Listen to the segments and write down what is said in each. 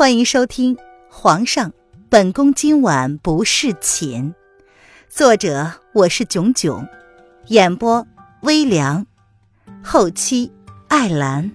欢迎收听《皇上，本宫今晚不侍寝》，作者我是囧囧，演播微凉，后期艾兰。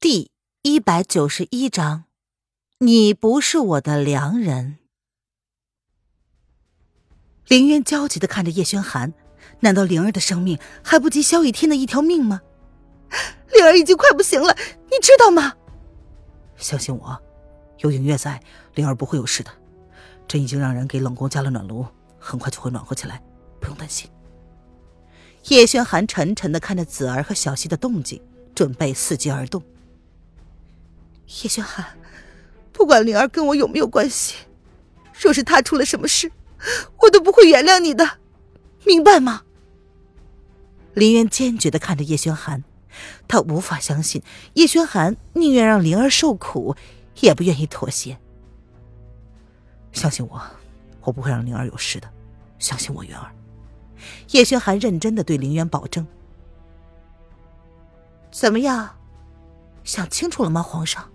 第一百九十一章，你不是我的良人。林渊焦急的看着叶轩寒。难道灵儿的生命还不及萧雨天的一条命吗？灵儿已经快不行了，你知道吗？相信我，有影月在，灵儿不会有事的。朕已经让人给冷宫加了暖炉，很快就会暖和起来，不用担心。叶轩寒沉沉的看着子儿和小溪的动静，准备伺机而动。叶轩寒，不管灵儿跟我有没有关系，若是她出了什么事，我都不会原谅你的，明白吗？林渊坚决的看着叶轩寒，他无法相信叶轩寒宁愿让灵儿受苦，也不愿意妥协。相信我，我不会让灵儿有事的。相信我，渊儿。叶轩寒认真的对林渊保证。怎么样，想清楚了吗，皇上？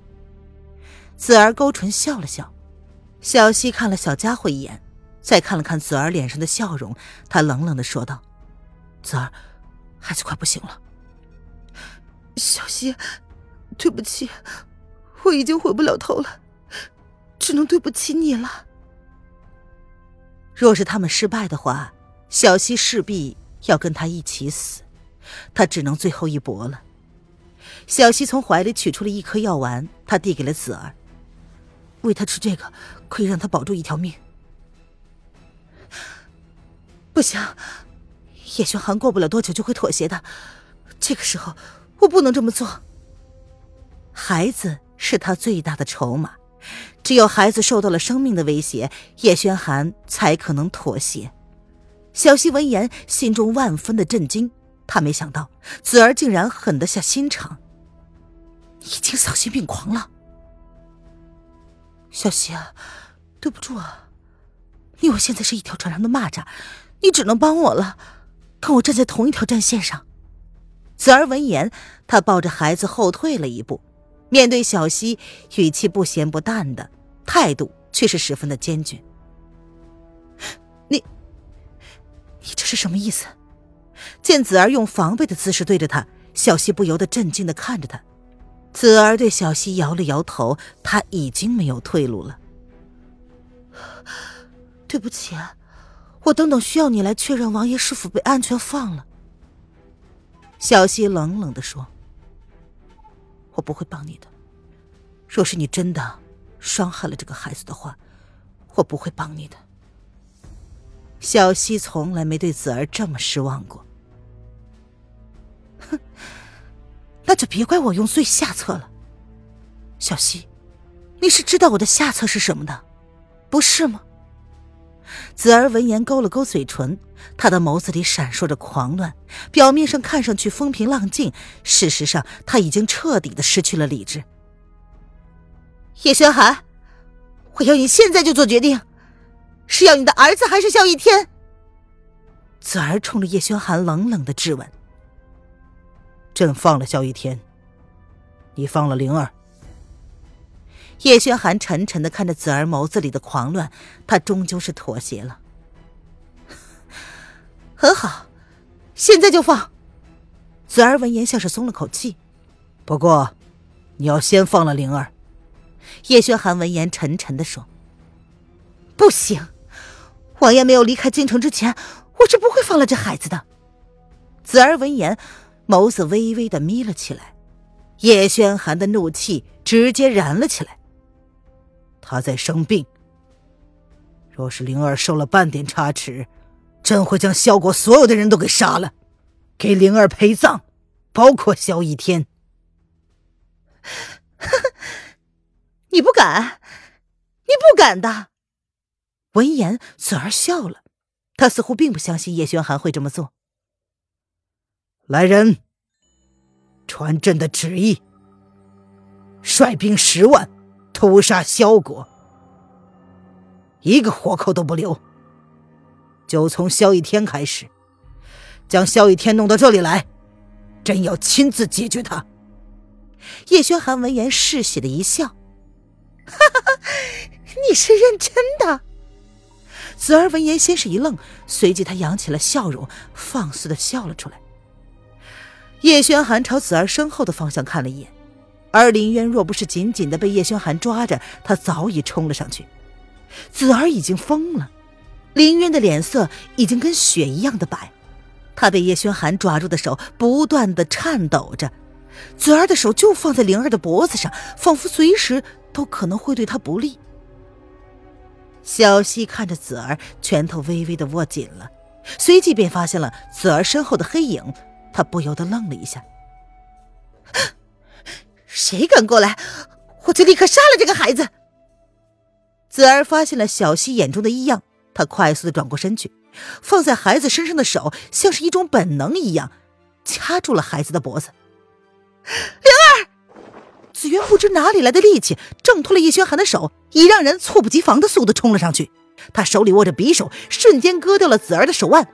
子儿勾唇笑了笑。小溪看了小家伙一眼，再看了看子儿脸上的笑容，他冷冷的说道：“子儿。”孩子快不行了，小溪，对不起，我已经回不了头了，只能对不起你了。若是他们失败的话，小溪势必要跟他一起死，他只能最后一搏了。小溪从怀里取出了一颗药丸，他递给了子儿，喂他吃这个，可以让他保住一条命。不行。叶轩寒过不了多久就会妥协的，这个时候我不能这么做。孩子是他最大的筹码，只有孩子受到了生命的威胁，叶轩寒才可能妥协。小溪闻言，心中万分的震惊，他没想到子儿竟然狠得下心肠，已经丧心病狂了。小溪啊，对不住啊，你我现在是一条船上的蚂蚱，你只能帮我了。跟我站在同一条战线上。子儿闻言，他抱着孩子后退了一步，面对小溪，语气不咸不淡的，态度却是十分的坚决。你，你这是什么意思？见子儿用防备的姿势对着他，小溪不由得震惊的看着他。子儿对小溪摇了摇头，他已经没有退路了。对不起。我等等需要你来确认王爷是否被安全放了。小溪冷冷的说：“我不会帮你的。若是你真的伤害了这个孩子的话，我不会帮你的。”小溪从来没对子儿这么失望过。哼，那就别怪我用最下策了。小溪，你是知道我的下策是什么的，不是吗？子儿闻言勾了勾嘴唇，他的眸子里闪烁着狂乱，表面上看上去风平浪静，事实上他已经彻底的失去了理智。叶轩寒，我要你现在就做决定，是要你的儿子还是萧逸天？子儿冲着叶轩寒冷冷的质问：“朕放了萧逸天，你放了灵儿。”叶轩寒沉沉的看着子儿眸子里的狂乱，他终究是妥协了。很好，现在就放。子儿闻言像是松了口气，不过，你要先放了灵儿。叶轩寒闻言沉沉的说：“不行，王爷没有离开京城之前，我是不会放了这孩子的。”子儿闻言，眸子微微的眯了起来，叶轩寒的怒气直接燃了起来。他在生病，若是灵儿受了半点差池，朕会将萧国所有的人都给杀了，给灵儿陪葬，包括萧逸天。你不敢，你不敢的。闻言，子儿笑了，他似乎并不相信叶轩寒会这么做。来人，传朕的旨意，率兵十万。屠杀萧国，一个活口都不留。就从萧逸天开始，将萧逸天弄到这里来，朕要亲自解决他。叶轩寒闻言嗜血的一笑：“哈哈哈，你是认真的？”子儿闻言先是一愣，随即他扬起了笑容，放肆的笑了出来。叶轩寒朝子儿身后的方向看了一眼，而林渊若不是紧紧的被叶轩寒抓着，他早已冲了上去。子儿已经疯了，林渊的脸色已经跟雪一样的白，他被叶轩寒抓住的手不断的颤抖着。子儿的手就放在灵儿的脖子上，仿佛随时都可能会对她不利。小溪看着子儿，拳头微微的握紧了，随即便发现了子儿身后的黑影，他不由得愣了一下。谁敢过来，我就立刻杀了这个孩子！子儿发现了小溪眼中的异样，他快速的转过身去，放在孩子身上的手像是一种本能一样，掐住了孩子的脖子。灵儿，紫渊不知哪里来的力气，挣脱了叶轩寒的手，以让人猝不及防的速度冲了上去。他手里握着匕首，瞬间割掉了子儿的手腕，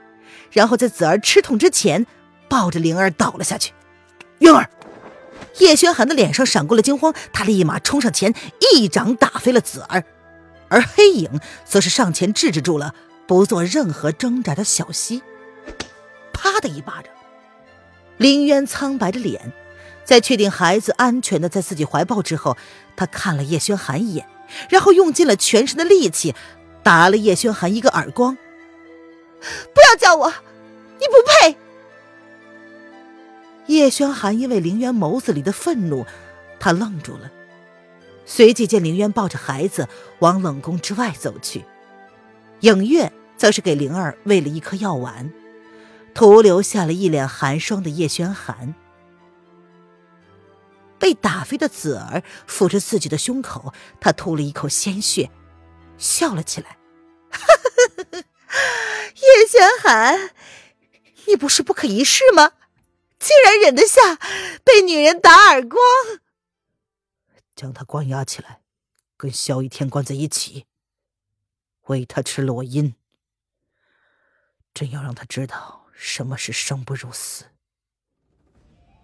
然后在子儿吃痛之前，抱着灵儿倒了下去。渊儿，叶轩寒的脸上闪过了惊慌，他立马冲上前，一掌打飞了子儿，而黑影则是上前制止住了不做任何挣扎的小溪。啪的一巴掌，林渊苍白着脸。在确定孩子安全的在自己怀抱之后，他看了叶轩寒一眼，然后用尽了全身的力气，打了叶轩寒一个耳光。不要叫我，你不配！叶轩寒因为凌渊眸子里的愤怒，他愣住了，随即见凌渊抱着孩子往冷宫之外走去，影月则是给灵儿喂了一颗药丸，徒留下了一脸寒霜的叶轩寒。被打飞的子儿抚着自己的胸口，他吐了一口鲜血，笑了起来。叶轩寒，你不是不可一世吗？竟然忍得下被女人打耳光？将他关押起来，跟萧一天关在一起，喂他吃落阴。朕要让他知道什么是生不如死。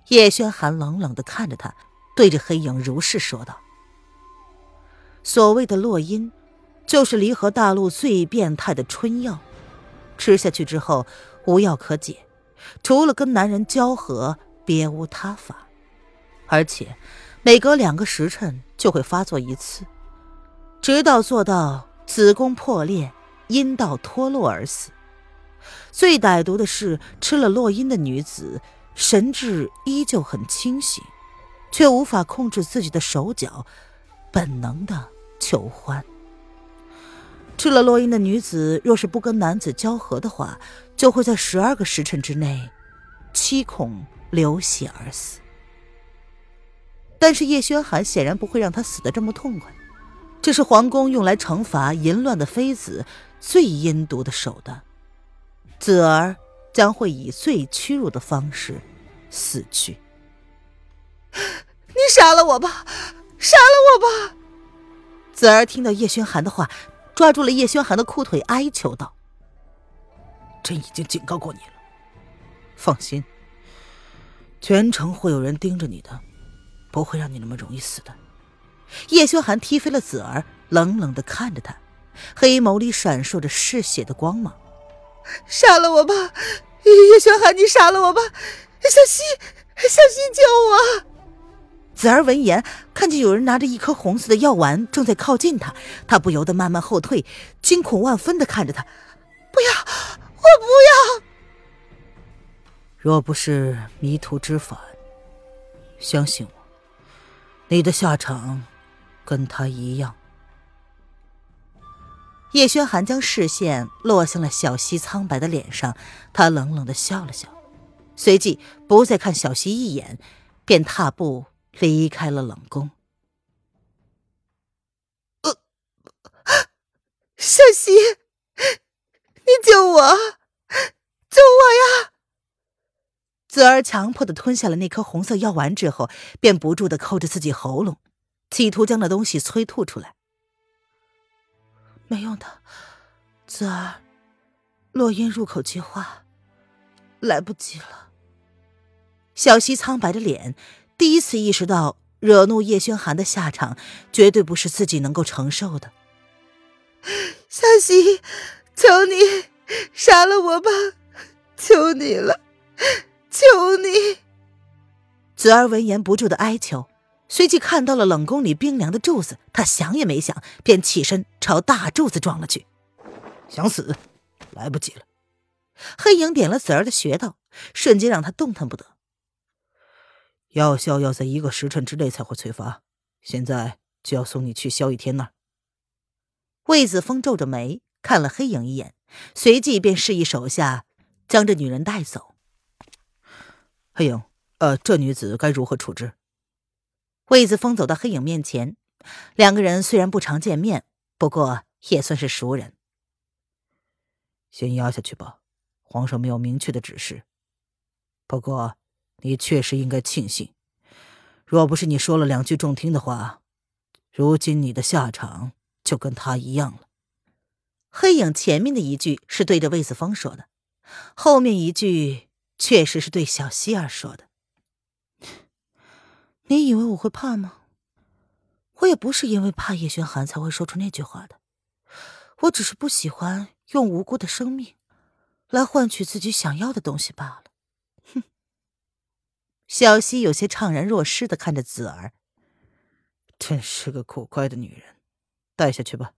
叶轩寒冷冷的看着他，对着黑影如是说道：“所谓的落阴，就是离合大陆最变态的春药，吃下去之后无药可解，除了跟男人交合，别无他法。而且每隔两个时辰就会发作一次，直到做到子宫破裂、阴道脱落而死。最歹毒的是，吃了落阴的女子。”神智依旧很清醒，却无法控制自己的手脚，本能的求欢。吃了落阴的女子，若是不跟男子交合的话，就会在十二个时辰之内，七孔流血而死。但是叶轩寒显然不会让他死的这么痛快，这是皇宫用来惩罚淫乱的妃子最阴毒的手段。子儿。将会以最屈辱的方式死去。你杀了我吧，杀了我吧！子儿听到叶轩寒的话，抓住了叶轩寒的裤腿，哀求道：“朕已经警告过你了，放心，全城会有人盯着你的，不会让你那么容易死的。”叶修寒踢飞了子儿，冷冷的看着他，黑眸里闪烁着嗜血的光芒。杀了我吧，叶修寒，你杀了我吧！小溪，小溪救我！子儿闻言，看见有人拿着一颗红色的药丸正在靠近他，他不由得慢慢后退，惊恐万分的看着他：“不要，我不要！若不是迷途知返，相信我，你的下场跟他一样。”叶轩寒将视线落向了小溪苍白的脸上，他冷冷的笑了笑，随即不再看小溪一眼，便踏步离开了冷宫。呃，小溪，你你救我，救我呀！子儿强迫的吞下了那颗红色药丸之后，便不住的抠着自己喉咙，企图将那东西催吐出来。没用的，子儿，落阴入口即化，来不及了。小溪苍白的脸，第一次意识到惹怒叶轩寒的下场绝对不是自己能够承受的。小溪，求你杀了我吧，求你了，求你！子儿闻言不住的哀求，随即看到了冷宫里冰凉的柱子，他想也没想，便起身朝大柱子撞了去。想死，来不及了。黑影点了子儿的穴道，瞬间让他动弹不得。药效要在一个时辰之内才会催发，现在就要送你去萧逸天那儿。魏子峰皱着眉看了黑影一眼，随即便示意手下将这女人带走。黑影，呃，这女子该如何处置？魏子峰走到黑影面前，两个人虽然不常见面，不过也算是熟人。先压下去吧，皇上没有明确的指示。不过。你确实应该庆幸，若不是你说了两句中听的话，如今你的下场就跟他一样了。黑影前面的一句是对着魏子峰说的，后面一句确实是对小希儿说的。你以为我会怕吗？我也不是因为怕叶轩寒才会说出那句话的，我只是不喜欢用无辜的生命来换取自己想要的东西罢了。哼小希有些怅然若失的看着子儿，真是个古怪的女人，带下去吧。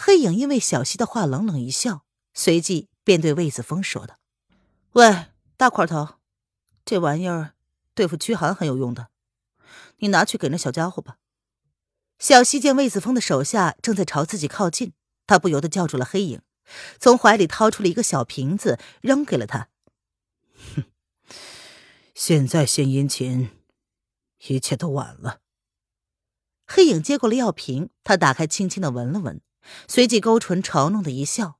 黑影因为小溪的话冷冷一笑，随即便对魏子峰说道：“喂，大块头，这玩意儿对付驱寒很有用的，你拿去给那小家伙吧。”小溪见魏子峰的手下正在朝自己靠近，他不由得叫住了黑影，从怀里掏出了一个小瓶子，扔给了他。哼。现在献殷勤，一切都晚了。黑影接过了药瓶，他打开，轻轻的闻了闻，随即勾唇嘲弄的一笑，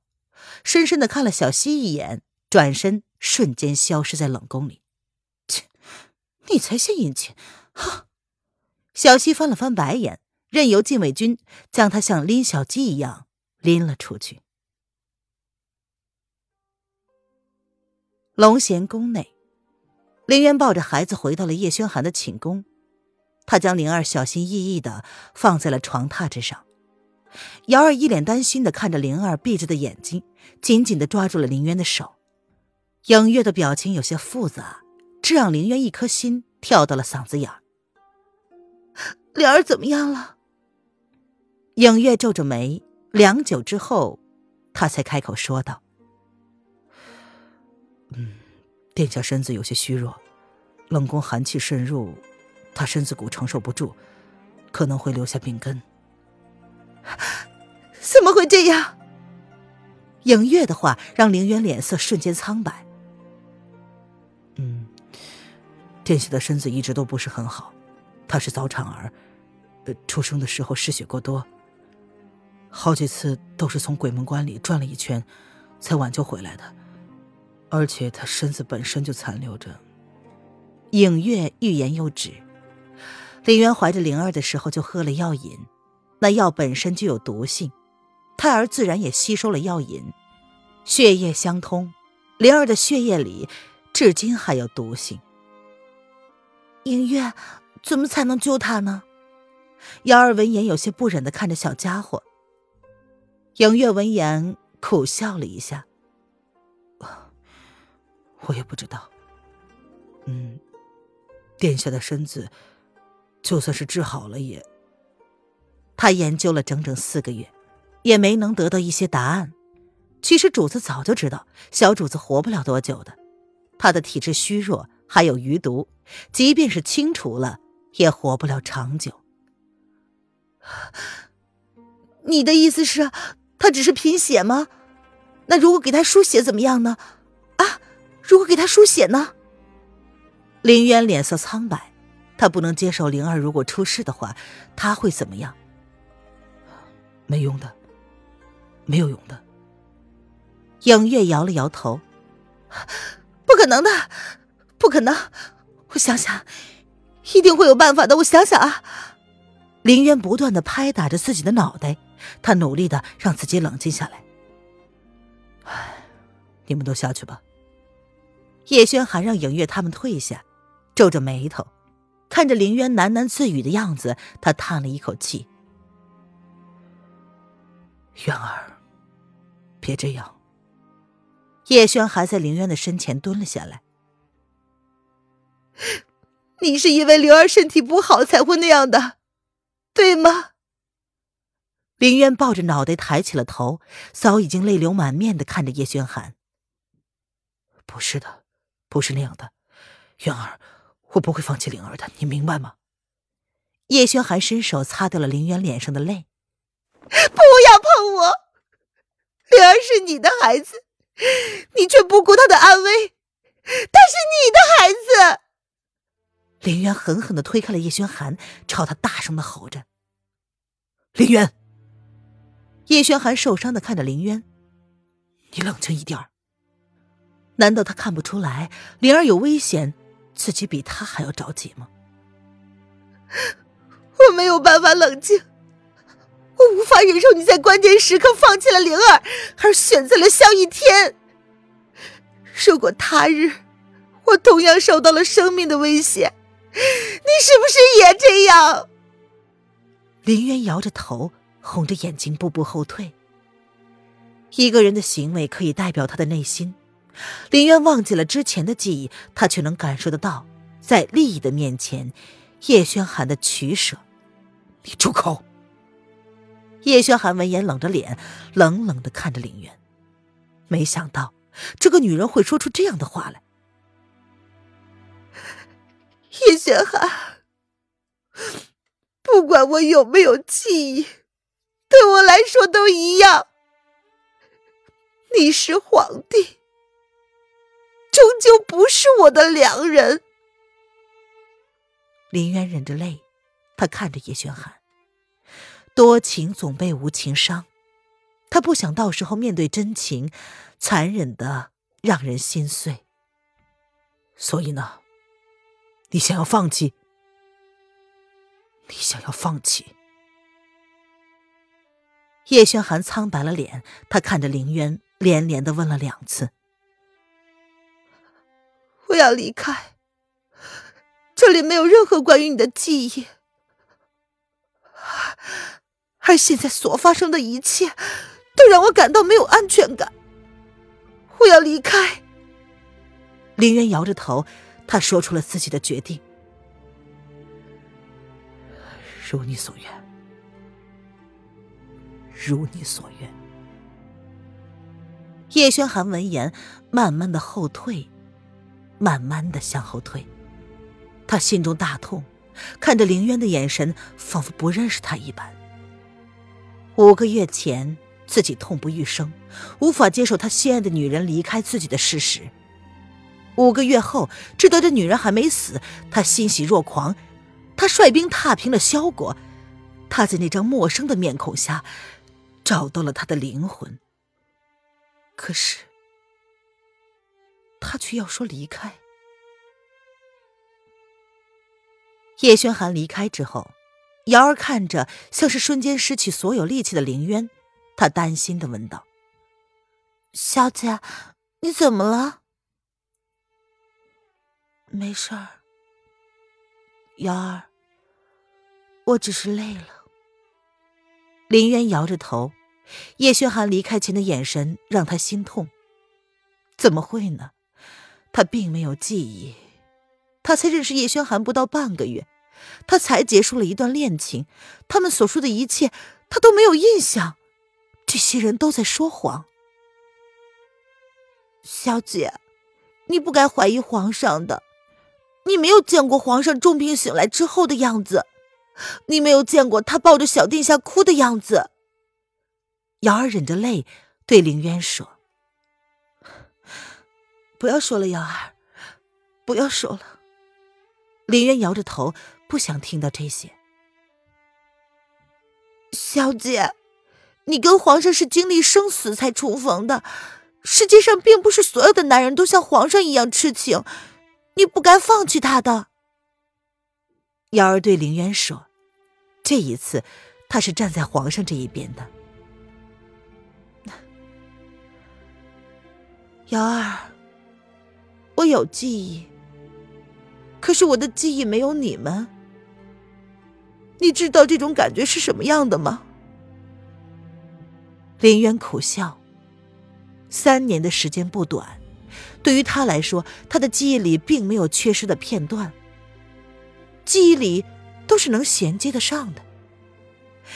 深深的看了小溪一眼，转身瞬间消失在冷宫里。切，你才献殷勤！哈！小溪翻了翻白眼，任由禁卫军将他像拎小鸡一样拎了出去。龙贤宫内。林渊抱着孩子回到了叶轩寒的寝宫，他将灵儿小心翼翼的放在了床榻之上。瑶儿一脸担心的看着灵儿闭着的眼睛，紧紧的抓住了林渊的手。影月的表情有些复杂，这让林渊一颗心跳到了嗓子眼儿。灵儿怎么样了？影月皱着眉，良久之后，他才开口说道：“嗯。”殿下身子有些虚弱，冷宫寒气渗入，他身子骨承受不住，可能会留下病根。怎么会这样？影月的话让凌渊脸色瞬间苍白。嗯，殿下的身子一直都不是很好，他是早产儿，呃，出生的时候失血过多，好几次都是从鬼门关里转了一圈，才挽救回来的。而且他身子本身就残留着。影月欲言又止。林渊怀着灵儿的时候就喝了药引，那药本身就有毒性，胎儿自然也吸收了药引，血液相通，灵儿的血液里至今还有毒性。影月，怎么才能救他呢？瑶儿闻言有些不忍的看着小家伙。影月闻言苦笑了一下。我也不知道。嗯，殿下的身子，就算是治好了也……他研究了整整四个月，也没能得到一些答案。其实主子早就知道小主子活不了多久的，他的体质虚弱，还有余毒，即便是清除了，也活不了长久。你的意思是，他只是贫血吗？那如果给他输血怎么样呢？啊？如果给他输血呢？林渊脸色苍白，他不能接受灵儿如果出事的话，他会怎么样？没用的，没有用的。影月摇了摇头，不可能的，不可能！我想想，一定会有办法的。我想想啊。林渊不断的拍打着自己的脑袋，他努力的让自己冷静下来。你们都下去吧。叶轩寒让影月他们退下，皱着眉头，看着林渊喃喃自语的样子，他叹了一口气：“渊儿，别这样。”叶轩还在林渊的身前蹲了下来：“你是因为灵儿身体不好才会那样的，对吗？”林渊抱着脑袋抬起了头，早已经泪流满面的看着叶轩寒：“不是的。”不是那样的，渊儿，我不会放弃灵儿的，你明白吗？叶轩寒伸手擦掉了林渊脸上的泪。不要碰我，灵儿是你的孩子，你却不顾她的安危，她是你的孩子。林渊狠狠的推开了叶轩寒，朝他大声的吼着：“林渊！”叶轩寒受伤的看着林渊：“你冷静一点。”难道他看不出来灵儿有危险，自己比他还要着急吗？我没有办法冷静，我无法忍受你在关键时刻放弃了灵儿，而选择了萧逸天。如果他日我同样受到了生命的威胁，你是不是也这样？林渊摇着头，红着眼睛，步步后退。一个人的行为可以代表他的内心。林渊忘记了之前的记忆，他却能感受得到，在利益的面前，叶轩寒的取舍。你住口！叶轩寒闻言冷着脸，冷冷的看着林渊。没想到这个女人会说出这样的话来。叶轩寒，不管我有没有记忆，对我来说都一样。你是皇帝。终究不是我的良人。林渊忍着泪，他看着叶轩寒。多情总被无情伤，他不想到时候面对真情，残忍的让人心碎。所以呢，你想要放弃？你想要放弃？叶轩寒苍白了脸，他看着林渊，连连的问了两次。我要离开，这里没有任何关于你的记忆，而现在所发生的一切都让我感到没有安全感。我要离开。林渊摇着头，他说出了自己的决定。如你所愿，如你所愿。叶轩寒闻言，慢慢的后退。慢慢的向后退，他心中大痛，看着凌渊的眼神仿佛不认识他一般。五个月前，自己痛不欲生，无法接受他心爱的女人离开自己的事实。五个月后，知道这女人还没死，他欣喜若狂，他率兵踏平了萧国，他在那张陌生的面孔下，找到了他的灵魂。可是。他却要说离开。叶轩寒离开之后，瑶儿看着像是瞬间失去所有力气的林渊，他担心的问道：“小姐，你怎么了？”“没事儿，瑶儿，我只是累了。”林渊摇着头，叶轩寒离开前的眼神让他心痛。怎么会呢？他并没有记忆，他才认识叶轩寒不到半个月，他才结束了一段恋情，他们所说的一切，他都没有印象。这些人都在说谎。小姐，你不该怀疑皇上的，你没有见过皇上重病醒来之后的样子，你没有见过他抱着小殿下哭的样子。瑶儿忍着泪对凌渊说。不要说了，瑶儿，不要说了。林渊摇着头，不想听到这些。小姐，你跟皇上是经历生死才重逢的，世界上并不是所有的男人都像皇上一样痴情，你不该放弃他的。瑶儿对林渊说：“这一次，他是站在皇上这一边的。”瑶儿。我有记忆，可是我的记忆没有你们。你知道这种感觉是什么样的吗？林渊苦笑。三年的时间不短，对于他来说，他的记忆里并没有缺失的片段。记忆里都是能衔接得上的。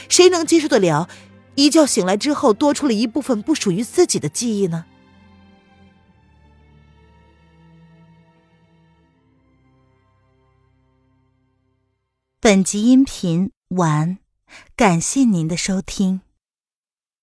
谁能接受得了，一觉醒来之后多出了一部分不属于自己的记忆呢？本集音频完，感谢您的收听。